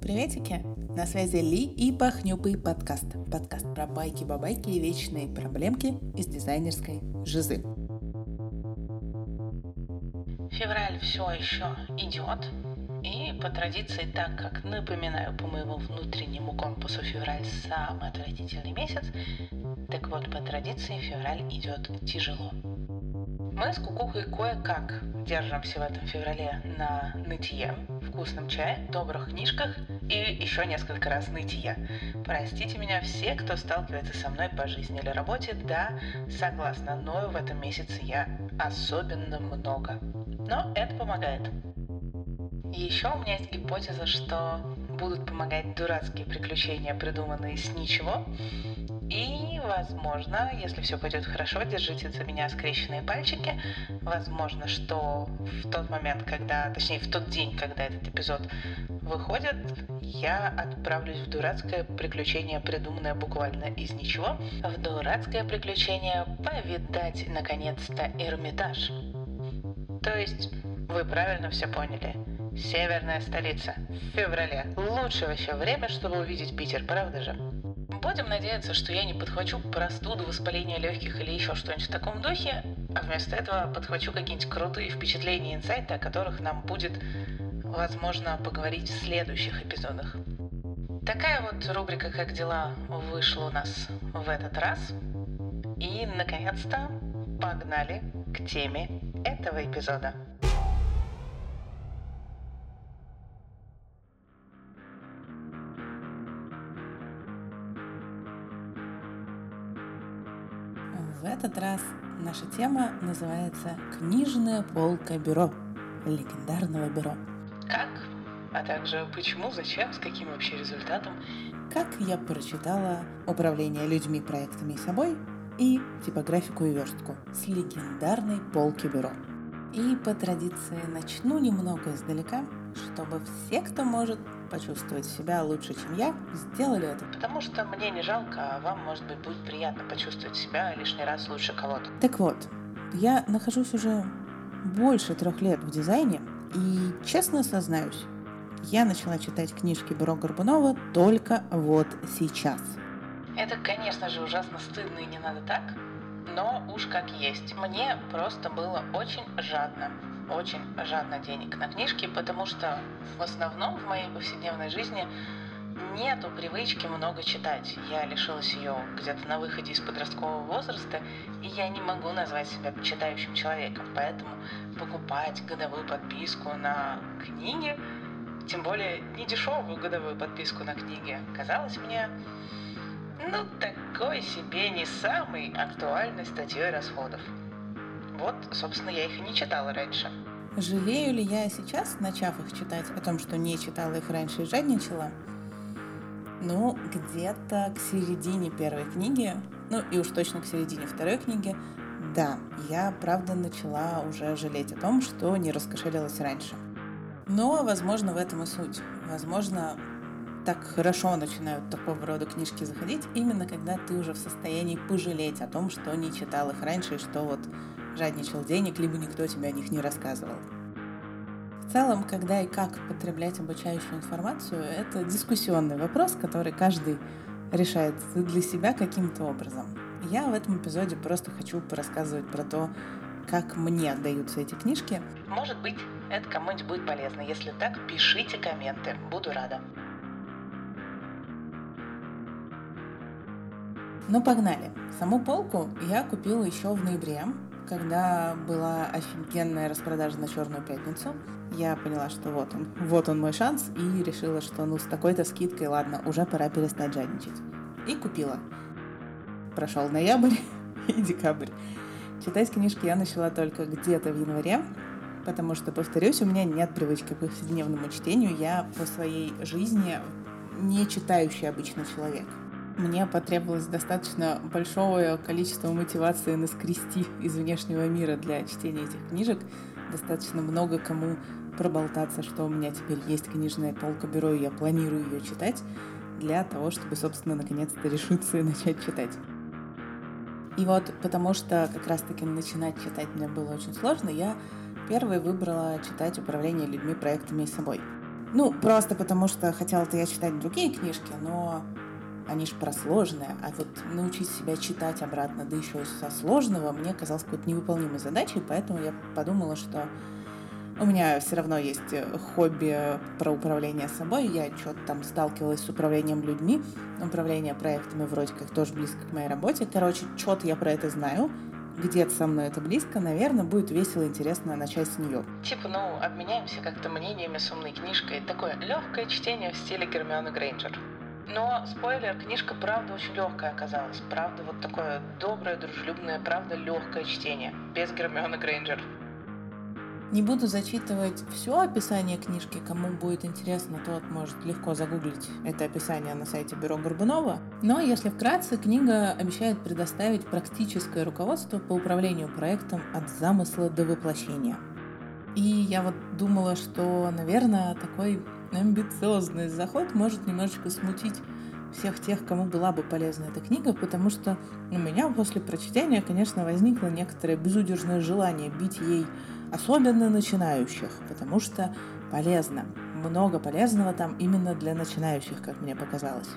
Приветики! На связи Ли и Пахнюпый подкаст. Подкаст про байки-бабайки и вечные проблемки из дизайнерской жизы. Февраль все еще идет, и по традиции, так как напоминаю по моему внутреннему компасу февраль самый отвратительный месяц, так вот по традиции февраль идет тяжело. Мы с Кукухой кое-как держимся в этом феврале на нытье, вкусном чае, добрых книжках и еще несколько раз нытье. Простите меня все, кто сталкивается со мной по жизни или работе. Да, согласна, но в этом месяце я особенно много. Но это помогает. Еще у меня есть гипотеза, что будут помогать дурацкие приключения, придуманные с ничего, и, возможно, если все пойдет хорошо, держите за меня скрещенные пальчики. Возможно, что в тот момент, когда, точнее, в тот день, когда этот эпизод выходит, я отправлюсь в дурацкое приключение, придуманное буквально из ничего, в дурацкое приключение повидать, наконец-то, Эрмитаж. То есть, вы правильно все поняли. Северная столица. В феврале. Лучшее вообще время, чтобы увидеть Питер, правда же? Будем надеяться, что я не подхвачу простуду, воспаление легких или еще что-нибудь в таком духе, а вместо этого подхвачу какие-нибудь крутые впечатления и инсайты, о которых нам будет, возможно, поговорить в следующих эпизодах. Такая вот рубрика «Как дела?» вышла у нас в этот раз. И, наконец-то, погнали к теме этого эпизода. В этот раз наша тема называется «Книжная полка бюро» легендарного бюро. Как? А также почему, зачем, с каким вообще результатом? Как я прочитала «Управление людьми, проектами и собой» и «Типографику и верстку» с легендарной полки бюро. И по традиции начну немного издалека, чтобы все, кто может, почувствовать себя лучше, чем я, сделали это. Потому что мне не жалко, а вам, может быть, будет приятно почувствовать себя лишний раз лучше кого-то. Так вот, я нахожусь уже больше трех лет в дизайне, и честно сознаюсь, я начала читать книжки Бюро Горбунова только вот сейчас. Это, конечно же, ужасно стыдно и не надо так, но уж как есть. Мне просто было очень жадно очень жадно денег на книжки, потому что в основном в моей повседневной жизни нету привычки много читать. Я лишилась ее где-то на выходе из подросткового возраста, и я не могу назвать себя читающим человеком. Поэтому покупать годовую подписку на книги, тем более не дешевую годовую подписку на книги, казалось мне, ну, такой себе не самой актуальной статьей расходов. Вот, собственно, я их и не читала раньше. Жалею ли я сейчас, начав их читать, о том, что не читала их раньше и жадничала? Ну, где-то к середине первой книги, ну и уж точно к середине второй книги, да, я правда начала уже жалеть о том, что не раскошелилась раньше. Но, возможно, в этом и суть. Возможно, так хорошо начинают такого рода книжки заходить, именно когда ты уже в состоянии пожалеть о том, что не читал их раньше и что вот жадничал денег, либо никто тебе о них не рассказывал. В целом, когда и как потреблять обучающую информацию, это дискуссионный вопрос, который каждый решает для себя каким-то образом. Я в этом эпизоде просто хочу порассказывать про то, как мне даются эти книжки. Может быть, это кому-нибудь будет полезно. Если так, пишите комменты. Буду рада. Ну, погнали. Саму полку я купила еще в ноябре, когда была офигенная распродажа на Черную пятницу, я поняла, что вот он, вот он мой шанс, и решила, что ну с такой-то скидкой, ладно, уже пора перестать жадничать. И купила. Прошел ноябрь и декабрь. Читать книжки я начала только где-то в январе, потому что, повторюсь, у меня нет привычки к повседневному чтению. Я по своей жизни не читающий обычный человек мне потребовалось достаточно большое количество мотивации наскрести из внешнего мира для чтения этих книжек. Достаточно много кому проболтаться, что у меня теперь есть книжная полка бюро, и я планирую ее читать, для того, чтобы, собственно, наконец-то решиться и начать читать. И вот потому что как раз-таки начинать читать мне было очень сложно, я первой выбрала читать «Управление людьми, проектами и собой». Ну, просто потому что хотела-то я читать другие книжки, но они же про сложное, а вот научить себя читать обратно, да еще со сложного, мне казалось какой-то невыполнимой задачей, поэтому я подумала, что у меня все равно есть хобби про управление собой. Я что-то там сталкивалась с управлением людьми, управление проектами вроде как тоже близко к моей работе. Короче, что-то я про это знаю. Где-то со мной это близко, наверное, будет весело и интересно начать с нее. Типа, ну, обменяемся как-то мнениями с умной книжкой. Такое легкое чтение в стиле Гермионы Грейнджер. Но, спойлер, книжка правда очень легкая оказалась. Правда, вот такое доброе, дружелюбное, правда, легкое чтение. Без Гермионы Грейнджер. Не буду зачитывать все описание книжки. Кому будет интересно, тот может легко загуглить это описание на сайте Бюро Горбунова. Но если вкратце, книга обещает предоставить практическое руководство по управлению проектом от замысла до воплощения. И я вот думала, что, наверное, такой амбициозный заход может немножечко смутить всех тех, кому была бы полезна эта книга, потому что у меня после прочтения, конечно, возникло некоторое безудержное желание бить ей особенно начинающих, потому что полезно. Много полезного там именно для начинающих, как мне показалось.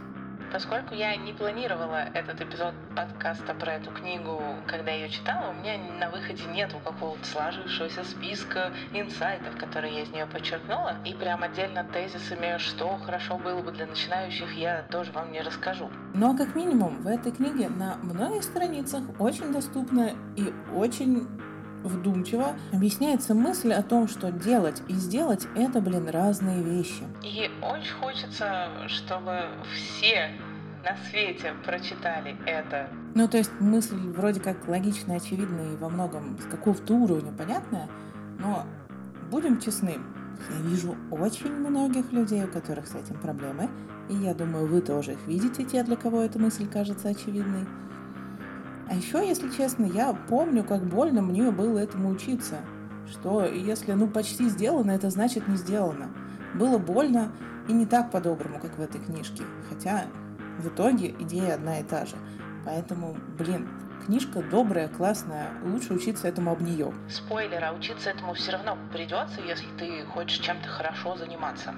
Поскольку я не планировала этот эпизод подкаста про эту книгу, когда я ее читала, у меня на выходе нету какого-то сложившегося списка инсайтов, которые я из нее подчеркнула. И прям отдельно тезисами, что хорошо было бы для начинающих, я тоже вам не расскажу. Но как минимум в этой книге на многих страницах очень доступно и очень вдумчиво объясняется мысль о том, что делать и сделать — это, блин, разные вещи. И очень хочется, чтобы все на свете прочитали это. Ну, то есть мысль вроде как логичная, очевидная и во многом с какого-то уровня понятная, но будем честны, я вижу очень многих людей, у которых с этим проблемы, и я думаю, вы тоже их видите, те, для кого эта мысль кажется очевидной. А еще, если честно, я помню, как больно мне было этому учиться. Что если ну почти сделано, это значит не сделано. Было больно и не так по-доброму, как в этой книжке. Хотя в итоге идея одна и та же. Поэтому, блин, книжка добрая, классная, лучше учиться этому об нее. Спойлер, а учиться этому все равно придется, если ты хочешь чем-то хорошо заниматься.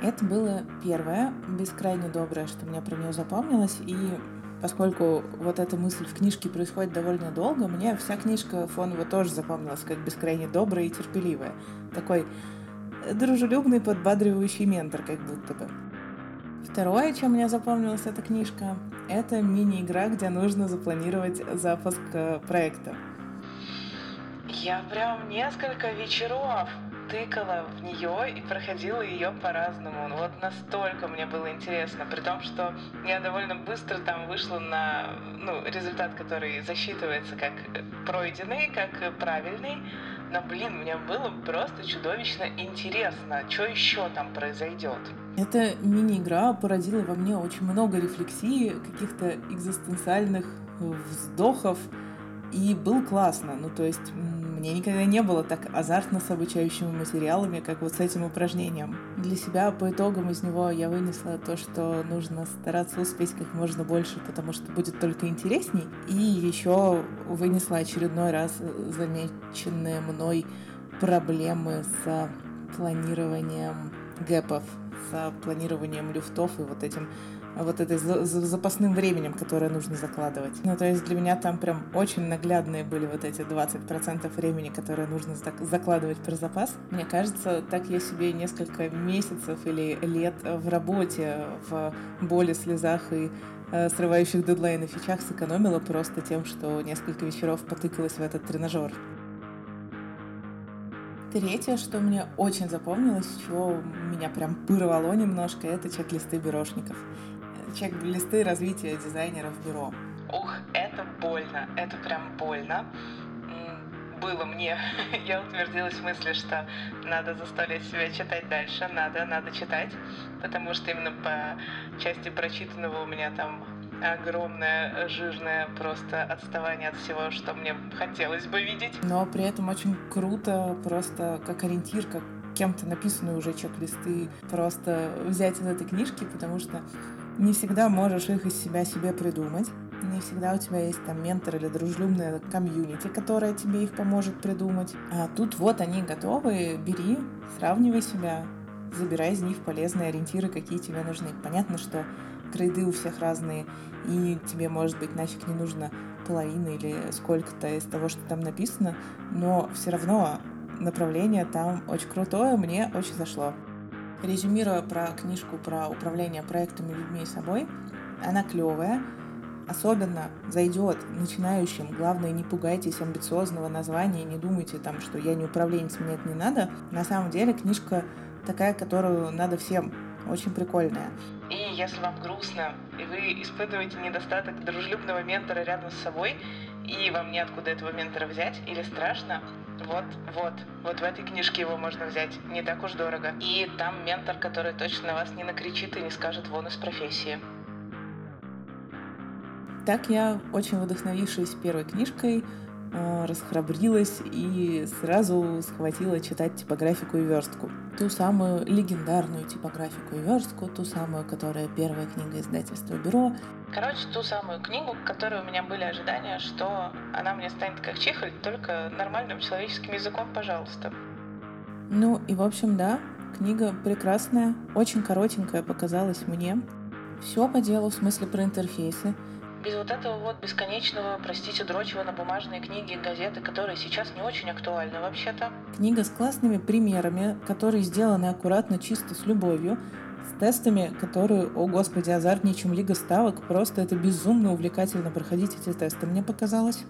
Это было первое, бескрайне доброе, что мне про нее запомнилось, и поскольку вот эта мысль в книжке происходит довольно долго, мне вся книжка фоново тоже запомнилась как бескрайне добрая и терпеливая. Такой дружелюбный, подбадривающий ментор, как будто бы. Второе, чем мне запомнилась эта книжка, это мини-игра, где нужно запланировать запуск э, проекта. Я прям несколько вечеров тыкала в нее и проходила ее по-разному. Ну, вот настолько мне было интересно, при том, что я довольно быстро там вышла на ну, результат, который засчитывается как пройденный, как правильный. Но, блин, мне было просто чудовищно интересно, что еще там произойдет. Эта мини-игра породила во мне очень много рефлексии, каких-то экзистенциальных вздохов, и было классно. Ну, то есть мне никогда не было так азартно с обучающими материалами, как вот с этим упражнением. Для себя по итогам из него я вынесла то, что нужно стараться успеть как можно больше, потому что будет только интересней. И еще вынесла очередной раз замеченные мной проблемы с планированием гэпов, с планированием люфтов и вот этим вот этой запасным временем, которое нужно закладывать. Ну, то есть для меня там прям очень наглядные были вот эти 20% времени, которые нужно закладывать про запас. Мне кажется, так я себе несколько месяцев или лет в работе, в боли, слезах и э, срывающих дедлайны фичах сэкономила просто тем, что несколько вечеров потыкалась в этот тренажер. Третье, что мне очень запомнилось, чего меня прям порвало немножко, это чек-листы бюрошников чек-листы развития дизайнеров в бюро. Ух, это больно, это прям больно. Было мне. Я утвердилась в мысли, что надо заставлять себя читать дальше, надо, надо читать, потому что именно по части прочитанного у меня там огромное, жирное просто отставание от всего, что мне хотелось бы видеть. Но при этом очень круто просто как ориентир, как кем-то написанные уже чек-листы просто взять из этой книжки, потому что не всегда можешь их из себя себе придумать. Не всегда у тебя есть там ментор или дружелюбная комьюнити, которая тебе их поможет придумать. А тут вот они готовы, бери, сравнивай себя, забирай из них полезные ориентиры, какие тебе нужны. Понятно, что грейды у всех разные, и тебе, может быть, нафиг не нужно половина или сколько-то из того, что там написано, но все равно направление там очень крутое, мне очень зашло. Резюмируя про книжку про управление проектами, людьми и собой, она клевая, особенно зайдет начинающим. Главное, не пугайтесь амбициозного названия, не думайте там, что я не управленец, мне это не надо. На самом деле книжка такая, которую надо всем. Очень прикольная. И если вам грустно, и вы испытываете недостаток дружелюбного ментора рядом с собой, и вам неоткуда этого ментора взять, или страшно, вот, вот, вот в этой книжке его можно взять. Не так уж дорого. И там ментор, который точно на вас не накричит и не скажет вон из профессии. Так я, очень вдохновившись первой книжкой, расхрабрилась и сразу схватила читать типографику и верстку. Ту самую легендарную типографику и верстку, ту самую, которая первая книга издательства «Бюро». Короче, ту самую книгу, к которой у меня были ожидания, что она мне станет как чихоль, только нормальным человеческим языком, пожалуйста. Ну и, в общем, да, книга прекрасная, очень коротенькая показалась мне. Все по делу, в смысле про интерфейсы без вот этого вот бесконечного, простите, дрочева на бумажные книги и газеты, которые сейчас не очень актуальны вообще-то. Книга с классными примерами, которые сделаны аккуратно, чисто, с любовью, с тестами, которые, о господи, азартнее, чем Лига ставок. Просто это безумно увлекательно проходить эти тесты, мне показалось.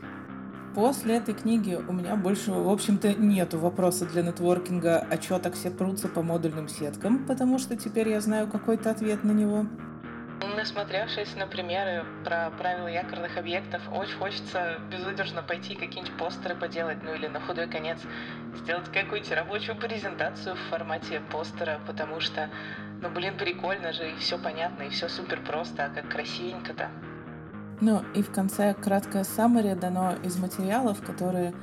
После этой книги у меня больше, в общем-то, нету вопроса для нетворкинга, а чё так все прутся по модульным сеткам, потому что теперь я знаю какой-то ответ на него. Насмотревшись на примеры про правила якорных объектов, очень хочется безудержно пойти какие-нибудь постеры поделать, ну или на худой конец сделать какую-нибудь рабочую презентацию в формате постера, потому что, ну блин, прикольно же, и все понятно, и все супер просто, а как красивенько-то. Ну и в конце краткое саммари дано из материалов, которые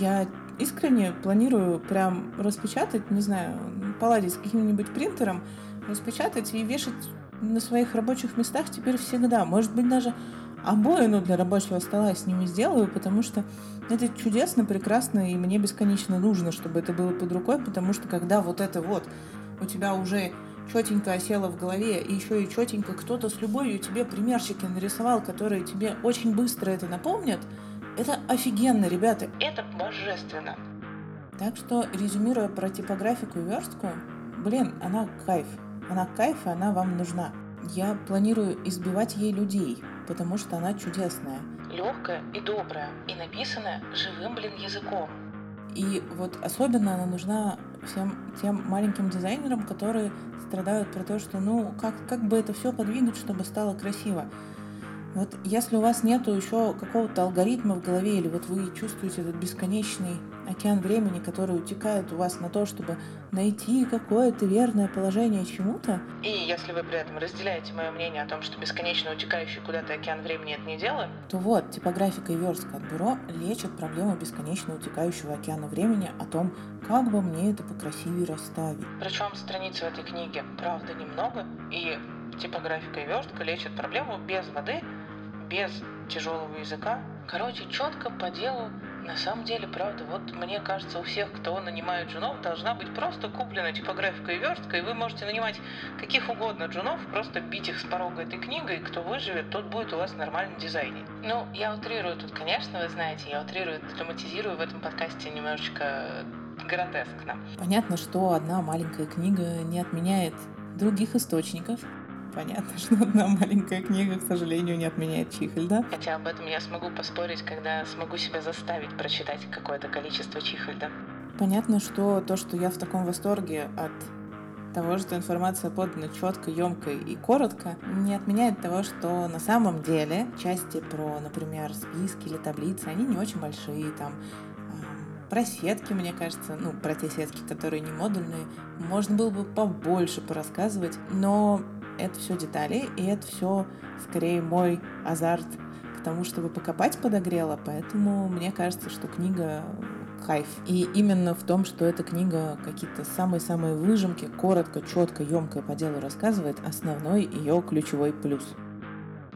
я искренне планирую прям распечатать, не знаю, поладить с каким-нибудь принтером, распечатать и вешать на своих рабочих местах теперь всегда. Может быть, даже обоину для рабочего стола я с ними сделаю, потому что это чудесно, прекрасно, и мне бесконечно нужно, чтобы это было под рукой, потому что когда вот это вот у тебя уже четенько осело в голове, и еще и четенько кто-то с любовью тебе примерчики нарисовал, которые тебе очень быстро это напомнят, это офигенно, ребята. Это божественно. Так что, резюмируя про типографику и верстку, блин, она кайф. Она кайф, и она вам нужна. Я планирую избивать ей людей, потому что она чудесная. Легкая и добрая, и написанная живым, блин, языком. И вот особенно она нужна всем тем маленьким дизайнерам, которые страдают про то, что ну как, как бы это все подвинуть, чтобы стало красиво. Вот если у вас нету еще какого-то алгоритма в голове, или вот вы чувствуете этот бесконечный океан времени, который утекает у вас на то, чтобы найти какое-то верное положение чему-то. И если вы при этом разделяете мое мнение о том, что бесконечно утекающий куда-то океан времени это не дело, то вот, типографика и верстка от бюро лечат проблему бесконечно утекающего океана времени о том, как бы мне это покрасивее расставить. Причем страниц в этой книге, правда, немного, и типографика и верстка лечат проблему без воды, без тяжелого языка. Короче, четко по делу. На самом деле, правда, вот мне кажется, у всех, кто нанимает джунов, должна быть просто куплена типографика и верстка, и вы можете нанимать каких угодно джунов, просто бить их с порога этой книгой, кто выживет, тот будет у вас нормально дизайнить. Ну, я утрирую тут, конечно, вы знаете, я утрирую, драматизирую в этом подкасте немножечко гротескно. Понятно, что одна маленькая книга не отменяет других источников, понятно, что одна маленькая книга, к сожалению, не отменяет Чихельда. Хотя об этом я смогу поспорить, когда смогу себя заставить прочитать какое-то количество Чихельда. Понятно, что то, что я в таком восторге от того, что информация подана четко, емко и коротко, не отменяет того, что на самом деле части про, например, списки или таблицы, они не очень большие, там про сетки, мне кажется, ну, про те сетки, которые не модульные, можно было бы побольше порассказывать, но это все детали, и это все скорее мой азарт к тому, чтобы покопать подогрело, поэтому мне кажется, что книга кайф. И именно в том, что эта книга какие-то самые-самые выжимки, коротко, четко, емко по делу рассказывает, основной ее ключевой плюс.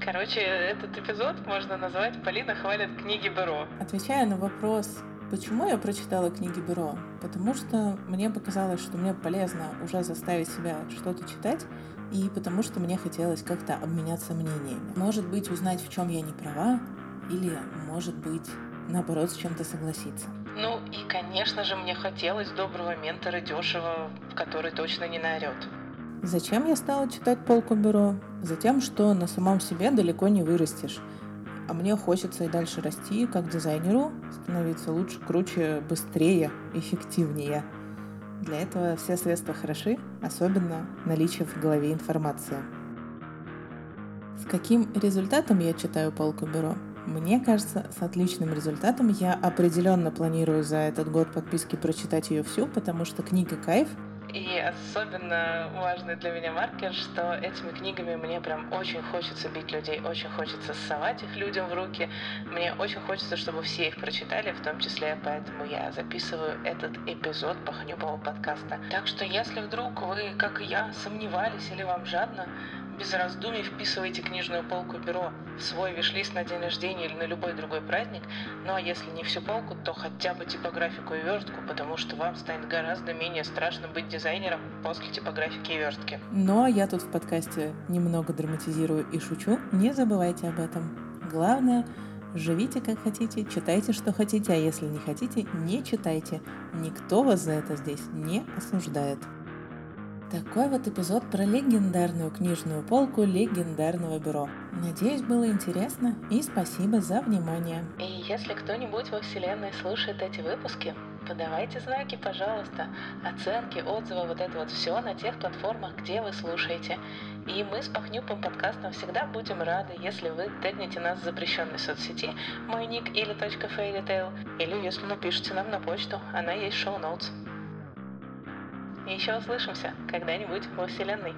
Короче, этот эпизод можно назвать «Полина хвалит книги Беро». Отвечая на вопрос, Почему я прочитала книги бюро? Потому что мне показалось, что мне полезно уже заставить себя что-то читать, и потому что мне хотелось как-то обменяться мнениями. Может быть, узнать, в чем я не права, или, может быть, наоборот, с чем-то согласиться. Ну и, конечно же, мне хотелось доброго ментора дешево, который точно не наорет. Зачем я стала читать полку бюро? Затем, что на самом себе далеко не вырастешь. А мне хочется и дальше расти как дизайнеру, становиться лучше, круче, быстрее, эффективнее. Для этого все средства хороши, особенно наличие в голове информации. С каким результатом я читаю полку бюро? Мне кажется, с отличным результатом я определенно планирую за этот год подписки прочитать ее всю, потому что книга кайф. И особенно важный для меня маркер, что этими книгами мне прям очень хочется бить людей, очень хочется совать их людям в руки. Мне очень хочется, чтобы все их прочитали, в том числе поэтому я записываю этот эпизод Пахнюбового подкаста. Так что если вдруг вы, как и я, сомневались или вам жадно, без раздумий вписывайте книжную полку бюро в свой виш-лист на день рождения или на любой другой праздник. Ну а если не всю полку, то хотя бы типографику и верстку, потому что вам станет гораздо менее страшно быть дизайнером после типографики и верстки. Ну а я тут в подкасте немного драматизирую и шучу. Не забывайте об этом. Главное, живите как хотите, читайте, что хотите, а если не хотите, не читайте. Никто вас за это здесь не осуждает. Такой вот эпизод про легендарную книжную полку легендарного бюро. Надеюсь, было интересно и спасибо за внимание. И если кто-нибудь во Вселенной слушает эти выпуски, подавайте знаки, пожалуйста, оценки, отзывы, вот это вот все на тех платформах, где вы слушаете. И мы с Пахнюпом подкастом всегда будем рады, если вы тегнете нас в запрещенной соцсети мой ник или .fairytale, или если напишите нам на почту, она есть в шоу-ноутс. Еще услышимся когда-нибудь во Вселенной.